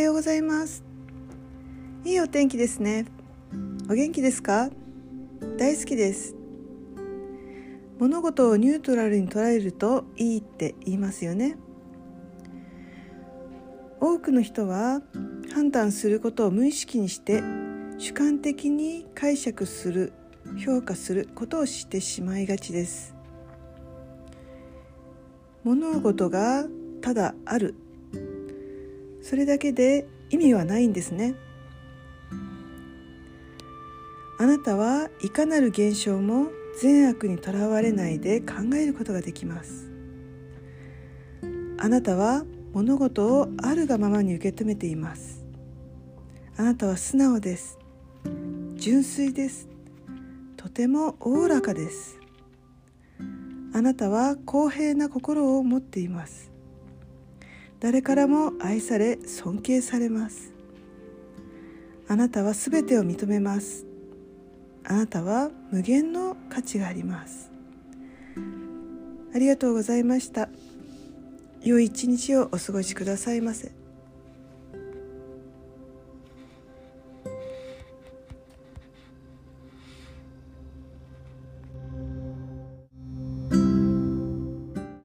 ようございます。いいお天気ですね。お元気ですか？大好きです。物事をニュートラルに捉えるといいって言いますよね。多くの人は判断することを無意識にして主観的に解釈する評価することをしてしまいがちです。物事がただあるそれだけで意味はないんですね。あなたはいかなる現象も善悪にとらわれないで考えることができます。あなたは物事をあるがままに受け止めています。あなたは素直です。純粋です。とてもおおらかです。あなたは公平な心を持っています。誰からも愛され尊敬されます。あなたはすべてを認めます。あなたは無限の価値があります。ありがとうございました。良い一日をお過ごしくださいませ。